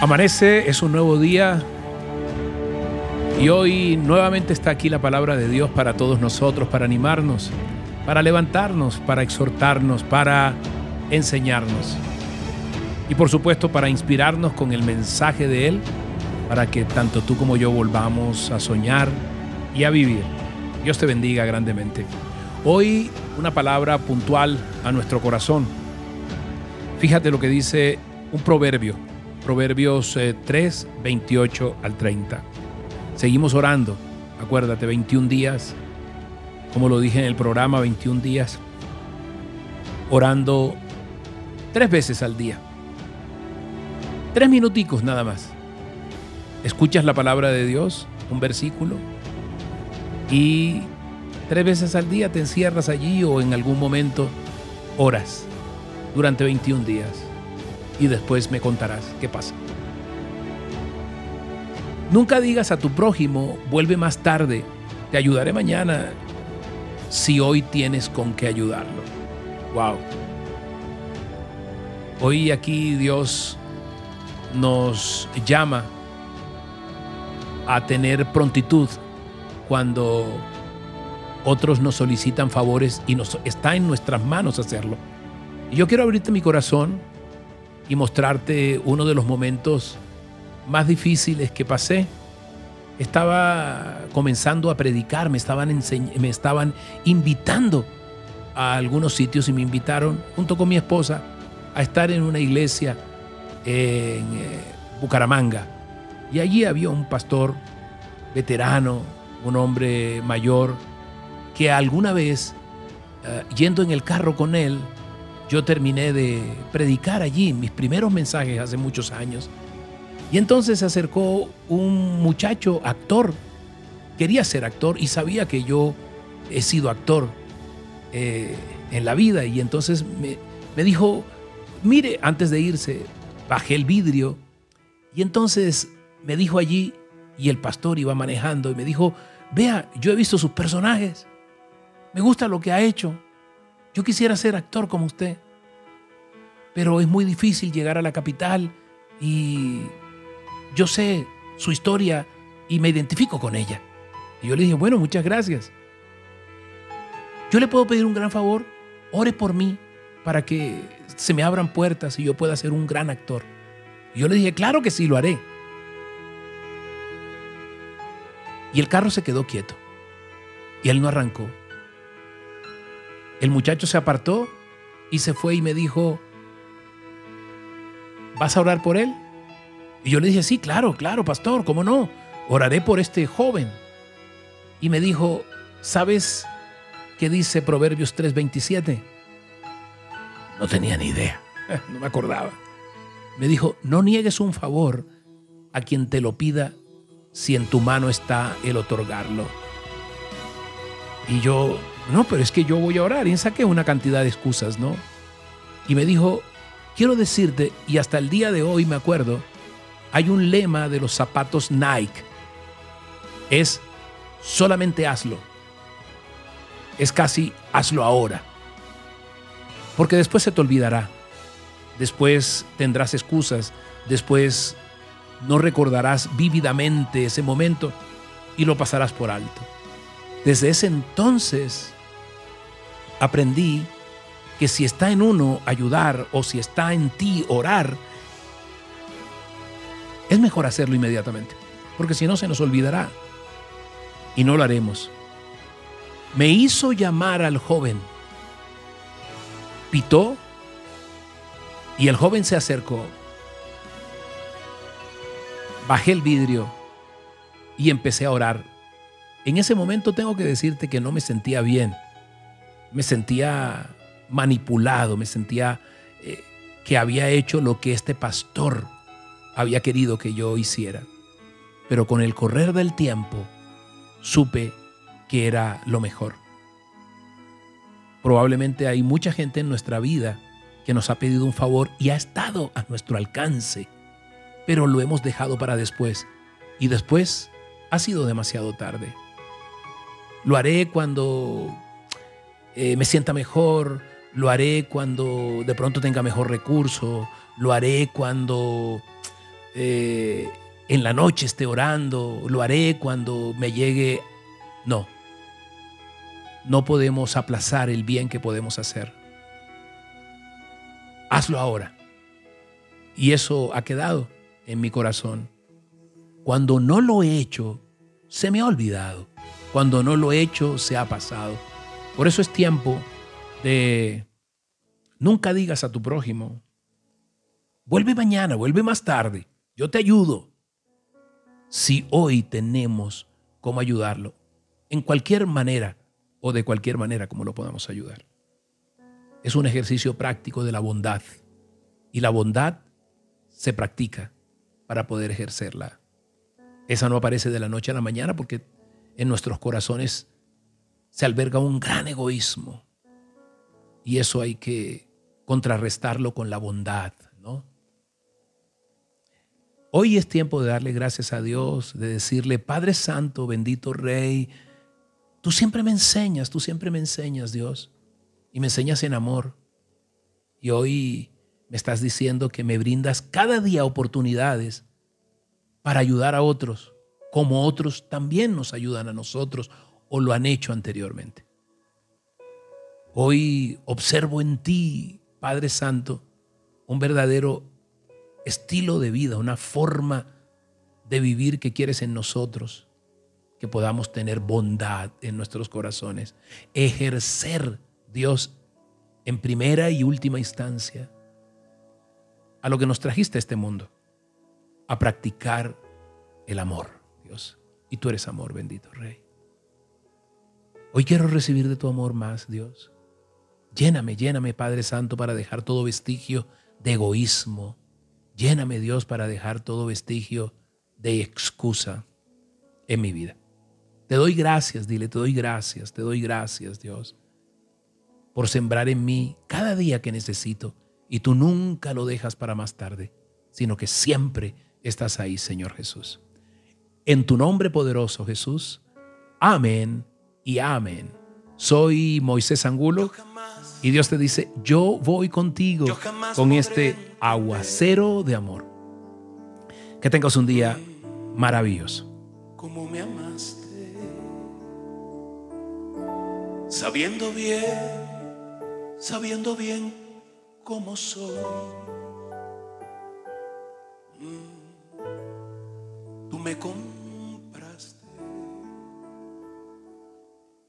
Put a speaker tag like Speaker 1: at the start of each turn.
Speaker 1: Amanece, es un nuevo día y hoy nuevamente está aquí la palabra de Dios para todos nosotros, para animarnos, para levantarnos, para exhortarnos, para enseñarnos y por supuesto para inspirarnos con el mensaje de Él, para que tanto tú como yo volvamos a soñar y a vivir. Dios te bendiga grandemente. Hoy una palabra puntual a nuestro corazón. Fíjate lo que dice un proverbio, Proverbios 3, eh, 28 al 30. Seguimos orando, acuérdate, 21 días, como lo dije en el programa, 21 días, orando tres veces al día. Tres minuticos nada más. Escuchas la palabra de Dios, un versículo, y tres veces al día te encierras allí o en algún momento oras durante 21 días y después me contarás qué pasa. Nunca digas a tu prójimo, vuelve más tarde, te ayudaré mañana, si hoy tienes con qué ayudarlo. Wow. Hoy aquí Dios nos llama a tener prontitud cuando otros nos solicitan favores y nos está en nuestras manos hacerlo. Y yo quiero abrirte mi corazón y mostrarte uno de los momentos más difíciles que pasé. Estaba comenzando a predicar, me estaban, me estaban invitando a algunos sitios y me invitaron junto con mi esposa a estar en una iglesia en eh, Bucaramanga. Y allí había un pastor veterano, un hombre mayor, que alguna vez, eh, yendo en el carro con él, yo terminé de predicar allí mis primeros mensajes hace muchos años. Y entonces se acercó un muchacho actor, quería ser actor y sabía que yo he sido actor eh, en la vida. Y entonces me, me dijo, mire, antes de irse, bajé el vidrio. Y entonces me dijo allí, y el pastor iba manejando, y me dijo, vea, yo he visto sus personajes, me gusta lo que ha hecho, yo quisiera ser actor como usted, pero es muy difícil llegar a la capital y yo sé su historia y me identifico con ella. Y yo le dije, bueno, muchas gracias. Yo le puedo pedir un gran favor, ore por mí para que se me abran puertas y yo pueda ser un gran actor. Y yo le dije, claro que sí, lo haré. Y el carro se quedó quieto. Y él no arrancó. El muchacho se apartó y se fue y me dijo, ¿vas a orar por él? Y yo le dije, sí, claro, claro, pastor, ¿cómo no? Oraré por este joven. Y me dijo, ¿sabes qué dice Proverbios 3:27? No tenía ni idea, no me acordaba. Me dijo, no niegues un favor a quien te lo pida si en tu mano está el otorgarlo. Y yo no, pero es que yo voy a orar. Y saqué una cantidad de excusas, ¿no? Y me dijo, quiero decirte, y hasta el día de hoy me acuerdo, hay un lema de los zapatos Nike. Es solamente hazlo. Es casi hazlo ahora. Porque después se te olvidará. Después tendrás excusas. Después no recordarás vívidamente ese momento y lo pasarás por alto. Desde ese entonces aprendí que si está en uno ayudar o si está en ti orar, es mejor hacerlo inmediatamente, porque si no se nos olvidará y no lo haremos. Me hizo llamar al joven, pitó y el joven se acercó. Bajé el vidrio y empecé a orar. En ese momento tengo que decirte que no me sentía bien. Me sentía manipulado, me sentía eh, que había hecho lo que este pastor había querido que yo hiciera. Pero con el correr del tiempo supe que era lo mejor. Probablemente hay mucha gente en nuestra vida que nos ha pedido un favor y ha estado a nuestro alcance, pero lo hemos dejado para después y después ha sido demasiado tarde. Lo haré cuando eh, me sienta mejor, lo haré cuando de pronto tenga mejor recurso, lo haré cuando eh, en la noche esté orando, lo haré cuando me llegue. No, no podemos aplazar el bien que podemos hacer. Hazlo ahora. Y eso ha quedado en mi corazón. Cuando no lo he hecho, se me ha olvidado. Cuando no lo he hecho, se ha pasado. Por eso es tiempo de nunca digas a tu prójimo, vuelve mañana, vuelve más tarde, yo te ayudo. Si hoy tenemos cómo ayudarlo, en cualquier manera o de cualquier manera como lo podamos ayudar. Es un ejercicio práctico de la bondad y la bondad se practica para poder ejercerla. Esa no aparece de la noche a la mañana porque en nuestros corazones se alberga un gran egoísmo y eso hay que contrarrestarlo con la bondad, ¿no? Hoy es tiempo de darle gracias a Dios, de decirle, Padre Santo, bendito Rey, tú siempre me enseñas, tú siempre me enseñas, Dios, y me enseñas en amor. Y hoy me estás diciendo que me brindas cada día oportunidades para ayudar a otros, como otros también nos ayudan a nosotros o lo han hecho anteriormente. Hoy observo en ti, Padre Santo, un verdadero estilo de vida, una forma de vivir que quieres en nosotros, que podamos tener bondad en nuestros corazones, ejercer, Dios, en primera y última instancia, a lo que nos trajiste a este mundo, a practicar el amor, Dios. Y tú eres amor, bendito Rey. Hoy quiero recibir de tu amor más, Dios. Lléname, lléname, Padre Santo, para dejar todo vestigio de egoísmo, Lléname Dios para dejar todo vestigio de excusa en mi vida. Te doy gracias, dile, te doy gracias, te doy gracias Dios por sembrar en mí cada día que necesito y tú nunca lo dejas para más tarde, sino que siempre estás ahí, Señor Jesús. En tu nombre poderoso, Jesús. Amén y amén. Soy Moisés Angulo y Dios te dice, yo voy contigo con este aguacero de amor. Que tengas un día maravilloso.
Speaker 2: Como me amaste, sabiendo bien, sabiendo bien cómo soy. Mm. Tú me